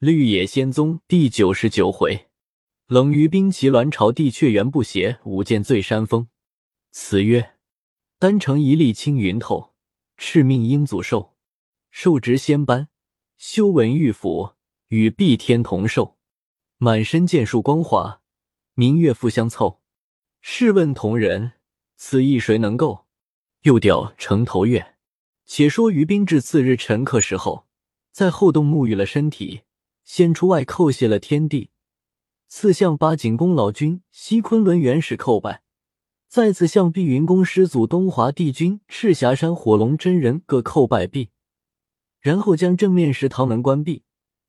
绿野仙踪第九十九回，冷于冰齐鸾朝地却缘不斜，舞剑醉山峰。词曰：丹城一粒青云透，赤命鹰祖寿。受职仙班，修文玉府，与碧天同寿。满身剑术光华，明月复相凑。试问同人，此意谁能够？又调城头月。且说于冰至次日晨刻时候，在后洞沐浴了身体，先出外叩谢了天地，次向八景宫老君西昆仑元始叩拜，再次向碧云宫师祖东华帝君赤霞山火龙真人各叩拜毕，然后将正面石堂门关闭，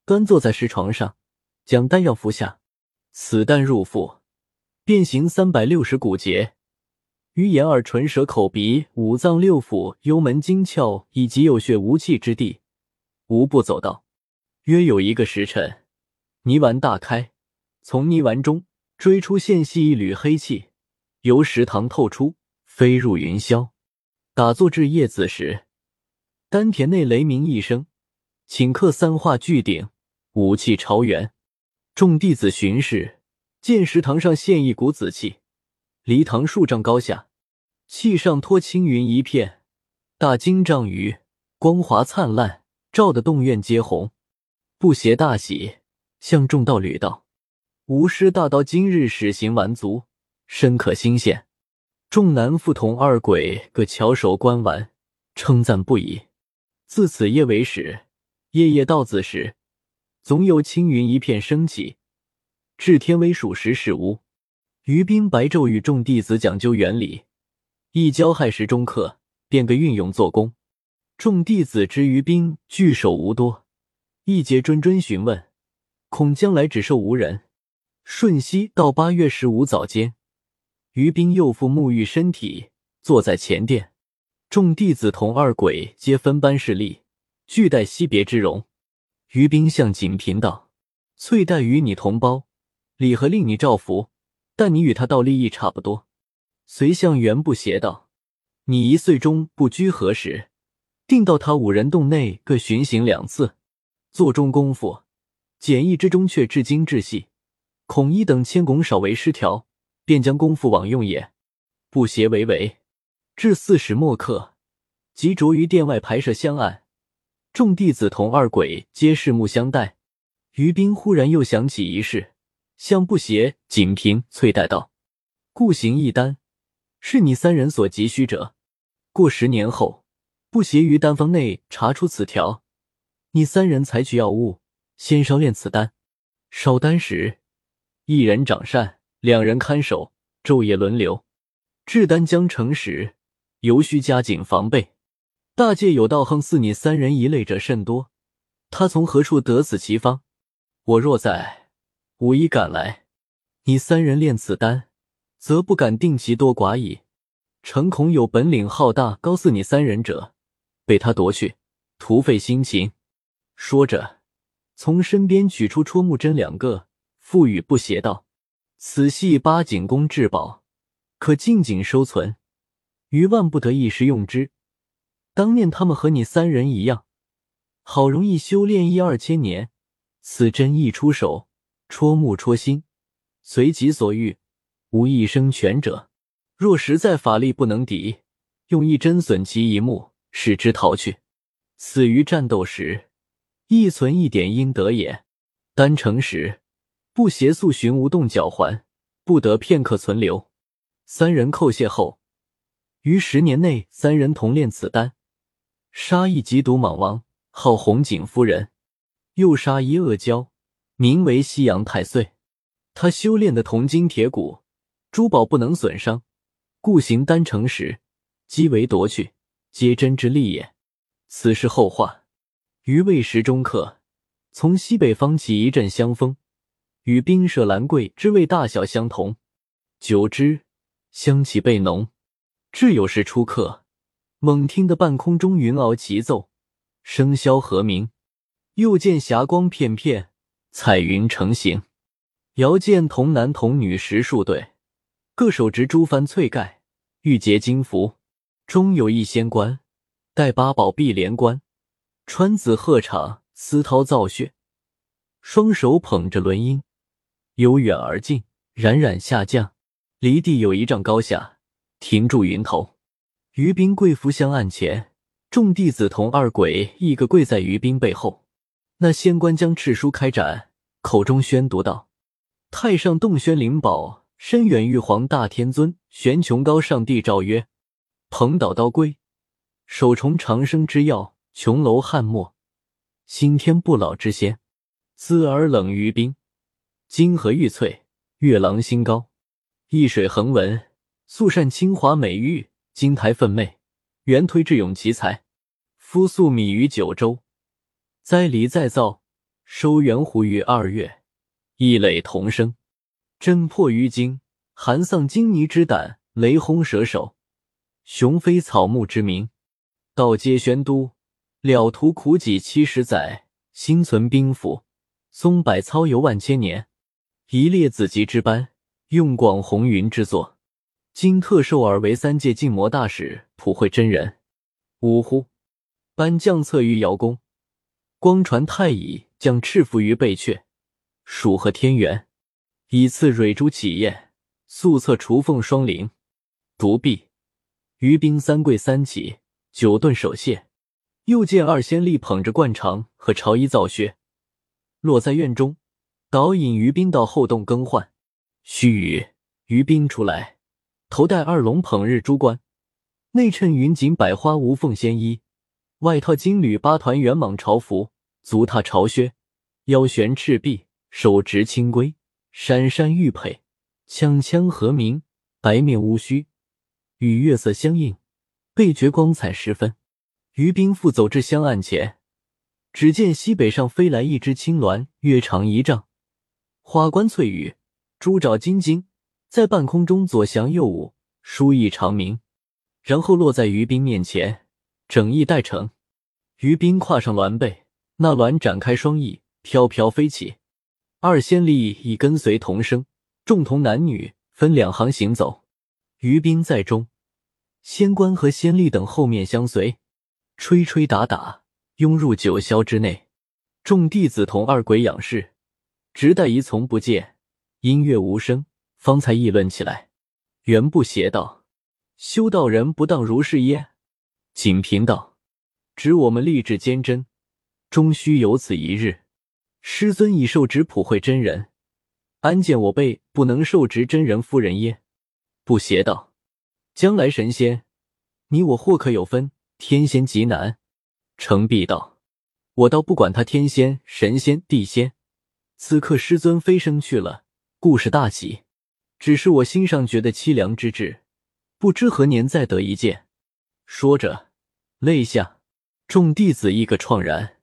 端坐在石床上，将丹药服下，此丹入腹，变形三百六十骨节。于眼耳唇舌口鼻五脏六腑幽门精窍以及有血无气之地，无不走到。约有一个时辰，泥丸大开，从泥丸中追出线细一缕黑气，由石堂透出，飞入云霄。打坐至夜子时，丹田内雷鸣一声，顷刻三化俱鼎，武气朝元。众弟子巡视，见石堂上现一股紫气。离堂数丈高下，气上托青云一片，大金丈余，光华灿烂，照得洞院皆红。不邪大喜，向众道侣道：“吾师大道今日始行完足，深可欣羡。”众男妇同二鬼各翘首观玩，称赞不已。自此夜为始，夜夜到子时，总有青云一片升起，至天微属实是无。于冰白昼与众弟子讲究原理，一交亥时中刻，便个运用做工。众弟子之于冰聚首无多，一节谆谆询问，恐将来只受无人。瞬息到八月十五早间，于冰又复沐浴身体，坐在前殿。众弟子同二鬼皆分班势力，俱带惜别之容。于冰向锦屏道：“翠黛与你同胞，礼和令你照拂？”但你与他道利益差不多，随向袁不邪道：“你一岁中不拘何时？定到他五人洞内各巡行两次，做中功夫，简易之中却至精至细，孔一等千拱少为失调，便将功夫枉用也。不邪为为，至四时末刻，即着于殿外排设香案，众弟子同二鬼皆拭目相待。于冰忽然又想起一事。向不邪、锦屏、翠黛道：“故行一丹，是你三人所急需者。过十年后，不邪于丹方内查出此条，你三人采取药物，先烧炼此丹。烧丹时，一人掌扇，两人看守，昼夜轮流。制丹将成时，尤需加紧防备。大界有道横似你三人一类者甚多，他从何处得此奇方？我若在。”无一赶来，你三人炼此丹，则不敢定其多寡矣。诚恐有本领浩大、高似你三人者，被他夺去，徒费心勤。说着，从身边取出戳木针两个，赋予不邪道：“此系八景宫至宝，可静静收存，于万不得一时用之。当念他们和你三人一样，好容易修炼一二千年，此针一出手。”戳木戳心，随己所欲，无一生全者。若实在法力不能敌，用一针损其一目，使之逃去。死于战斗时，亦存一点阴德也。丹成时，不邪速寻无动脚环，不得片刻存留。三人叩谢后，于十年内，三人同炼此丹，杀一极毒蟒王，号红景夫人，又杀一恶蛟。名为西洋太岁，他修炼的铜筋铁骨，珠宝不能损伤，故行丹成时，即为夺去，皆真之力也。此事后话。于未时中刻，从西北方起一阵香风，与冰舍兰桂之味大小相同，久之，香气倍浓。至有时初刻，猛听得半空中云翱齐奏，笙箫和鸣，又见霞光片片。彩云成行，遥见童男童女十数对，各手执珠幡翠盖，玉洁金符，中有一仙官，戴八宝碧莲冠，穿紫鹤氅，丝绦造穴，双手捧着轮音，由远而近，冉冉下降，离地有一丈高下，停住云头。于冰跪伏香案前，众弟子同二鬼一个跪在于冰背后。那仙官将赤书开展，口中宣读道：“太上洞宣灵宝，深远玉皇大天尊，玄穹高上帝诏曰：蓬岛刀龟，首重长生之药，琼楼汉墨，新天不老之仙，姿而冷于冰，金河玉翠，月郎心高，易水横纹，素善清华美玉，金台奋媚，元推智勇奇才，夫素米于九州。”栽梨再造，收圆湖于二月，异类同生，震破于惊，寒丧金泥之胆，雷轰蛇首，雄飞草木之名，道皆宣都，了图苦己七十载，心存兵符，松柏操游万千年，一列子集之班，用广红云之作，今特授尔为三界禁魔大使，普惠真人。呜呼！班将策于瑶宫。光传太乙将赤腹于背阙，属和天元，以次蕊珠起宴，素策雏凤双灵。独臂于冰三跪三起，九顿手谢。又见二仙吏捧着灌肠和朝衣皂靴，落在院中，导引于冰到后洞更换。须臾，于冰出来，头戴二龙捧日珠冠，内衬云锦百花无缝仙衣。外套金缕八团圆蟒朝服，足踏朝靴，腰悬赤璧，手执青龟，闪闪玉佩，锵锵和鸣，白面乌须，与月色相映，倍觉光彩十分。于兵复走至香案前，只见西北上飞来一只青鸾，约长一丈，花冠翠羽，珠爪金睛，在半空中左翔右舞，殊意长鸣，然后落在于兵面前。整翼待成，于兵跨上鸾背，那鸾展开双翼，飘飘飞起。二仙吏已跟随同生，众童男女分两行行走。于兵在中，仙官和仙吏等后面相随，吹吹打打，拥入九霄之内。众弟子同二鬼仰视，直待一从不见，音乐无声，方才议论起来。原不邪道，修道人不当如是耶？锦屏道：“指我们立志坚贞，终须有此一日。师尊已受职普惠真人，安见我辈不能受职真人夫人耶？”不邪道：“将来神仙，你我或可有分？天仙极难。”程璧道：“我倒不管他天仙、神仙、地仙。此刻师尊飞升去了，故事大喜。只是我心上觉得凄凉之至，不知何年再得一见。”说着，泪下。众弟子一个怆然。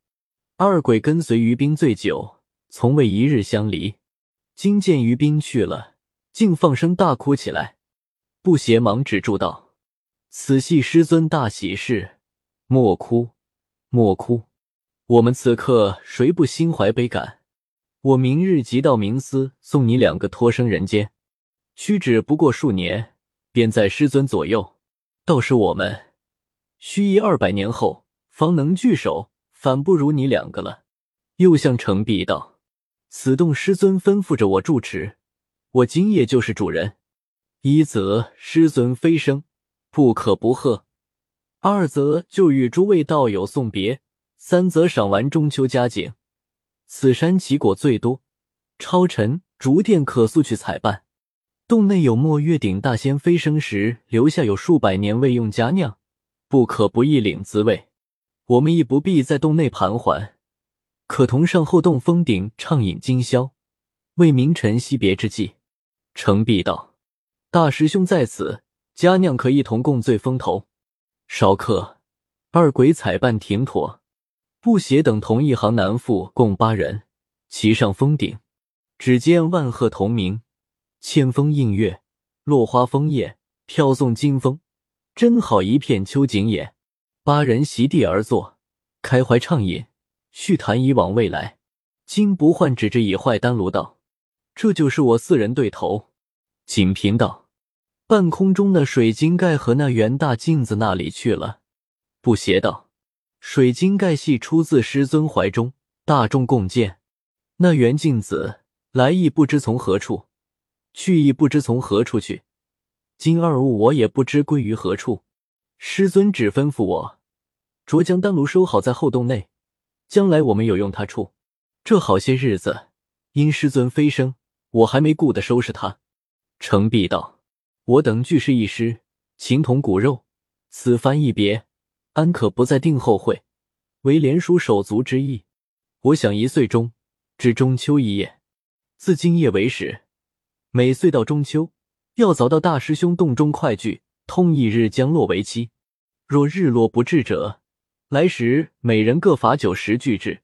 二鬼跟随于冰醉酒，从未一日相离。今见于冰去了，竟放声大哭起来。不邪忙止住道：“此系师尊大喜事，莫哭，莫哭。我们此刻谁不心怀悲感？我明日即到冥司送你两个托生人间，屈指不过数年，便在师尊左右。倒是我们。”须一二百年后方能聚首，反不如你两个了。又向程璧道：“此洞师尊吩咐着我住持，我今夜就是主人。一则师尊飞升，不可不贺；二则就与诸位道友送别；三则赏玩中秋佳景。此山奇果最多，超尘竹殿可速去采办。洞内有墨月顶大仙飞升时留下有数百年未用佳酿。”不可不一领滋味，我们亦不必在洞内盘桓，可同上后洞峰顶畅饮今宵，为明晨惜别之际。程璧道：“大师兄在此，佳酿可一同共醉风头。”少客，二鬼采办停妥，不协等同一行男妇共八人，齐上峰顶。只见万壑同鸣，千峰映月，落花枫叶，飘送金风。真好一片秋景也。八人席地而坐，开怀畅饮，叙谈以往未来。金不换指着已坏丹炉道：“这就是我四人对头。”锦屏道：“半空中的水晶盖和那圆大镜子那里去了？”不邪道：“水晶盖系出自师尊怀中，大众共见。那圆镜子来意不知从何处，去意不知从何处去，今二物我也不知归于何处。师尊只吩咐我，着将丹炉收好在后洞内，将来我们有用它处。这好些日子，因师尊飞升，我还没顾得收拾它。程璧道：“我等俱是一师，情同骨肉，此番一别，安可不再定后会，为连叔手足之意？我想一岁中至中秋一夜，自今夜为始，每岁到中秋，要早到大师兄洞中快聚，通一日将落为期。若日落不至者，来时每人各罚酒十具至。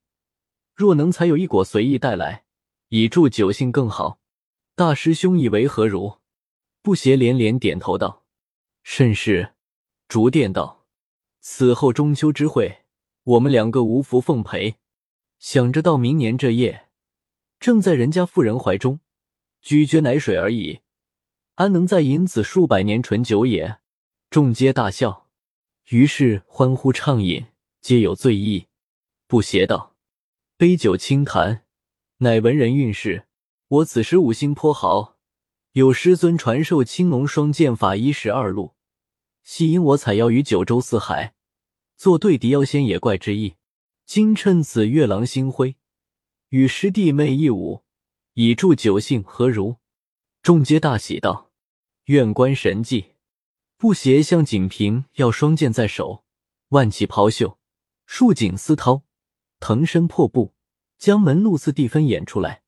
若能采有一果随意带来，以助酒兴更好。”大师兄以为何如？不邪连连点头道：“甚是。”竹殿道：“此后中秋之会，我们两个无福奉陪。想着到明年这夜，正在人家妇人怀中，咀嚼奶水而已，安能再饮此数百年醇酒也？”众皆大笑，于是欢呼畅饮，皆有醉意。不邪道：“杯酒轻弹，乃文人韵事。”我此时五心颇豪，有师尊传授青龙双剑法一十二路，系因我采药于九州四海，做对敌妖仙野怪之意。今趁此月朗星辉，与师弟妹一舞，以助酒兴，何如？众皆大喜道：“愿观神迹。”不邪向锦屏要双剑在手，万骑袍袖，束锦丝绦，腾身破布，将门路次第分演出来。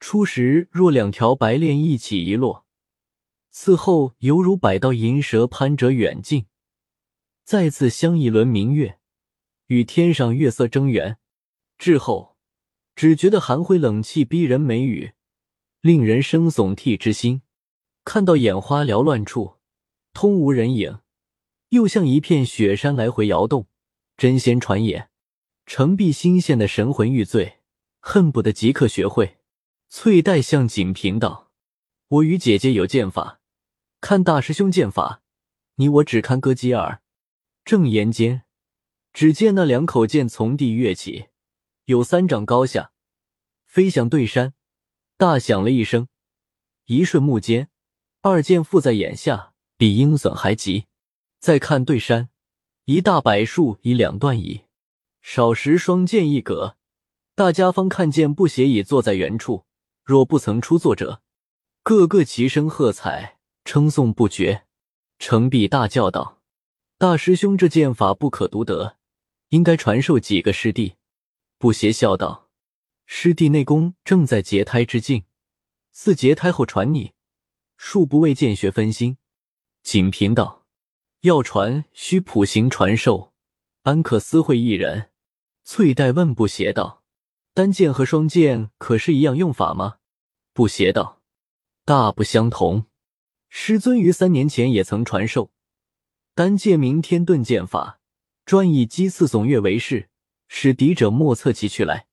初时若两条白练一起一落，此后犹如百道银蛇攀折远近，再次相一轮明月，与天上月色争圆。至后，只觉得寒灰冷气逼人，眉宇令人生悚惕之心。看到眼花缭乱处，通无人影，又像一片雪山来回摇动，真仙传也。程璧新现的神魂欲醉，恨不得即刻学会。翠黛向锦屏道：“我与姐姐有剑法，看大师兄剑法，你我只看歌姬耳。”正言间，只见那两口剑从地跃起，有三丈高下，飞向对山，大响了一声。一瞬目间，二剑附在眼下，比鹰隼还急。再看对山，一大柏树已两段矣。少时双剑一格，大家方看见布鞋已坐在原处。若不曾出作者，个个齐声喝彩，称颂不绝。程璧大叫道：“大师兄，这剑法不可独得，应该传授几个师弟。”不邪笑道：“师弟内功正在结胎之境，似结胎后传你，恕不为剑学分心。”锦屏道：“要传，需普行传授，安可私会一人？”翠黛问不邪道：“单剑和双剑可是一样用法吗？”不邪道，大不相同。师尊于三年前也曾传授单剑明天遁剑法，专以击刺耸月为式，使敌者莫测其去来。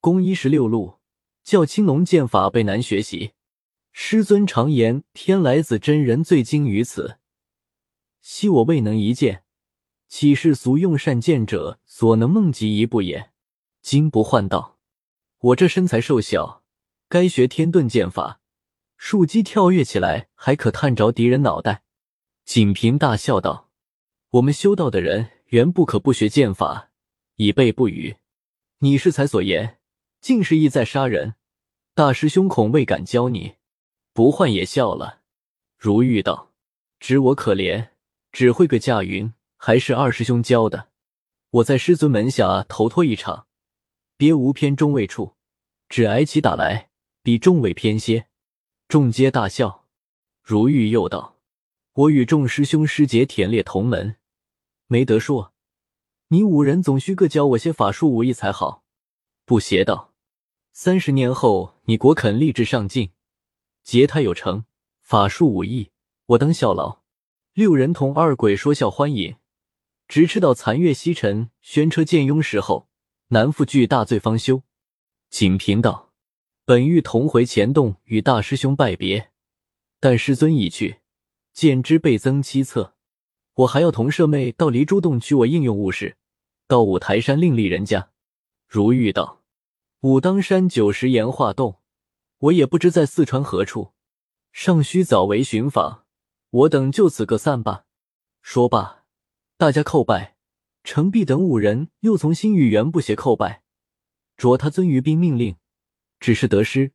攻一十六路，较青龙剑法被难学习。师尊常言天来子真人最精于此，昔我未能一剑，岂是俗用善剑者所能梦及一步也？金不换道，我这身材瘦小。该学天遁剑法，树击跳跃起来，还可探着敌人脑袋。锦屏大笑道：“我们修道的人原不可不学剑法，以备不语。你适才所言，竟是意在杀人。大师兄恐未敢教你。”不换也笑了。如玉道：“知我可怜，只会个驾云，还是二师兄教的。我在师尊门下头托一场，别无偏中位处，只挨起打来。”比众位偏些，众皆大笑。如玉又道：“我与众师兄师姐忝列同门，没得说。你五人总需各教我些法术武艺才好。”不邪道：“三十年后，你果肯立志上进，结胎有成，法术武艺，我当效劳。”六人同二鬼说笑欢饮，直吃到残月西沉，宣车渐拥时候，南复惧大醉方休。锦平道。本欲同回前洞与大师兄拜别，但师尊已去，剑之倍增七策。我还要同舍妹到离珠洞取我应用物事，到五台山另立人家。如玉道：“武当山九十岩化洞，我也不知在四川何处，尚需早为寻访。我等就此各散吧。”说罢，大家叩拜。程璧等五人又从新宇元不邪叩拜，着他遵于兵命令，只是得失。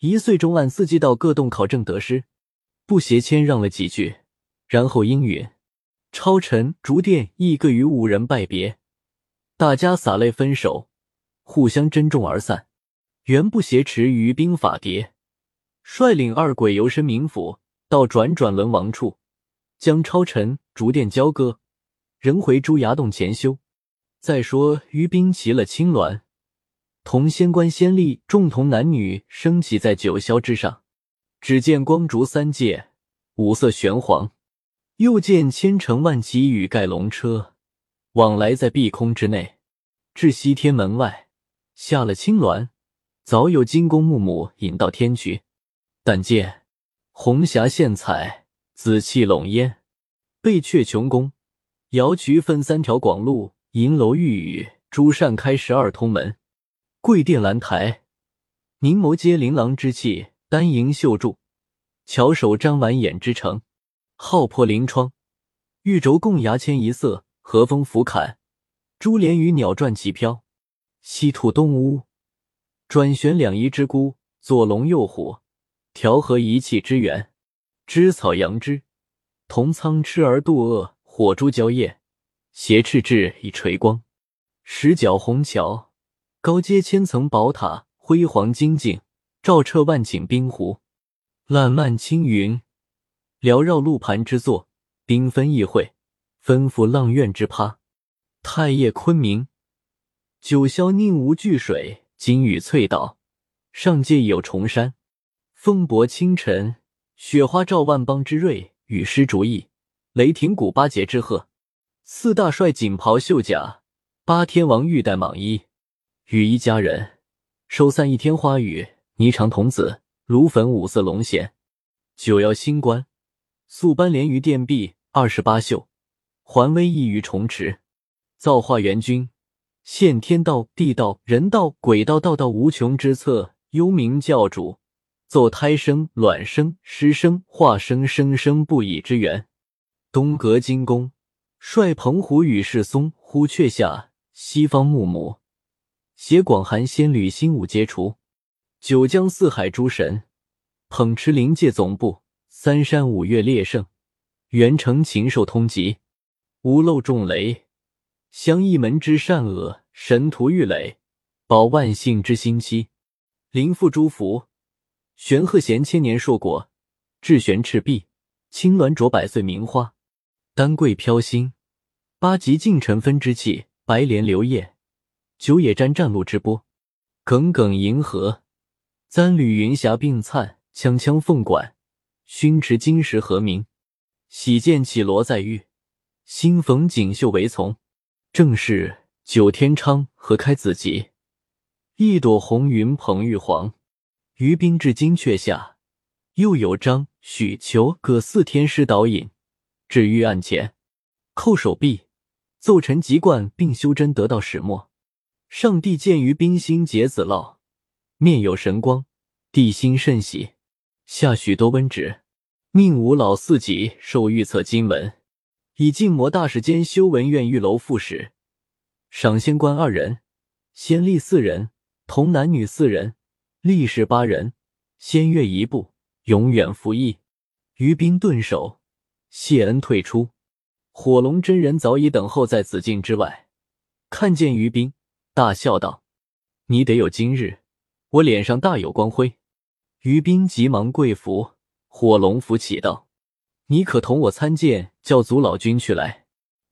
一岁中按四季到各洞考证得失。不邪谦让了几句，然后应允。超尘、竹殿亦各与五人拜别，大家洒泪分手，互相珍重而散。原不挟持于兵法牒，率领二鬼游身冥府，到转转轮王处，将超尘、竹殿交割。仍回朱崖洞前修。再说于兵骑了青鸾，同仙官仙吏众同男女升起在九霄之上。只见光烛三界，五色玄黄；又见千乘万骑羽盖龙车，往来在碧空之内。至西天门外，下了青鸾，早有金公木母引到天去。但见红霞现彩，紫气笼烟，贝阙琼宫。瑶渠分三条广路，银楼玉宇，朱扇开十二通门，桂殿兰台，凝眸皆琳琅之气，丹莹绣柱，巧手沾婉眼之城，浩破临窗，玉轴共牙签一色，和风拂槛，珠帘与鸟转齐飘，西土东屋，转旋两仪之孤，左龙右虎，调和一气之源，枝草杨枝，同苍痴而渡恶。火珠蕉叶，斜赤质以垂光；石角虹桥，高阶千层宝塔，辉煌精进，照彻万顷冰湖。烂漫青云，缭绕露盘之作，缤纷异会，吩咐浪苑之趴。太液昆明，九霄宁无巨水，金雨翠岛，上界有重山。风伯清晨，雪花照万邦之瑞，雨师逐意。雷霆鼓八节之鹤，四大帅锦袍绣甲，八天王玉带蟒衣，羽衣佳人，收散一天花雨，霓裳童子，芦粉五色龙涎，九曜星官，素斑连于殿壁，二十八宿，环威异于重池，造化元君，现天道、地道、人道、鬼道，道道无穷之策，幽冥教主，奏胎生、卵生、湿生、化生，生生不已之源。东阁金宫，率澎湖羽世松呼阙下；西方木母，携广寒仙侣星武皆除。九江四海诸神，捧持灵界总部；三山五岳列圣，元城禽兽通缉，无漏众雷，相一门之善恶，神图玉垒，保万姓之心期。灵父诸福，玄鹤衔千年硕果，智玄赤壁，青鸾着百岁名花。丹桂飘星，八极净尘分之气；白莲流叶，九野沾战路之波。耿耿银河，簪缕云霞并灿；锵锵凤管，熏持金石和鸣。喜见绮罗在玉，新逢锦绣为从。正是九天昌和开子集，一朵红云捧玉皇。于冰至金阙下，又有张、许、裘葛四天师导引。至玉案前，叩手臂，奏陈籍贯，并修真得道始末。上帝见于冰心结子烙，面有神光，地心甚喜，下许多温旨，命五老四级受御册经文，以静魔大使兼修文院玉楼副使，赏仙官二人，仙吏四人，童男女四人，力士八人，仙乐一部，永远服役。于冰顿首。谢恩退出，火龙真人早已等候在紫禁之外，看见于冰，大笑道：“你得有今日，我脸上大有光辉。”于斌急忙跪伏，火龙扶起道：“你可同我参见教祖老君去来。”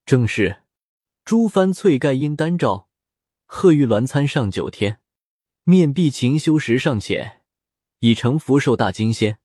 正是朱幡翠盖因丹照，鹤玉鸾参上九天，面壁勤修时尚浅，已成福寿大金仙。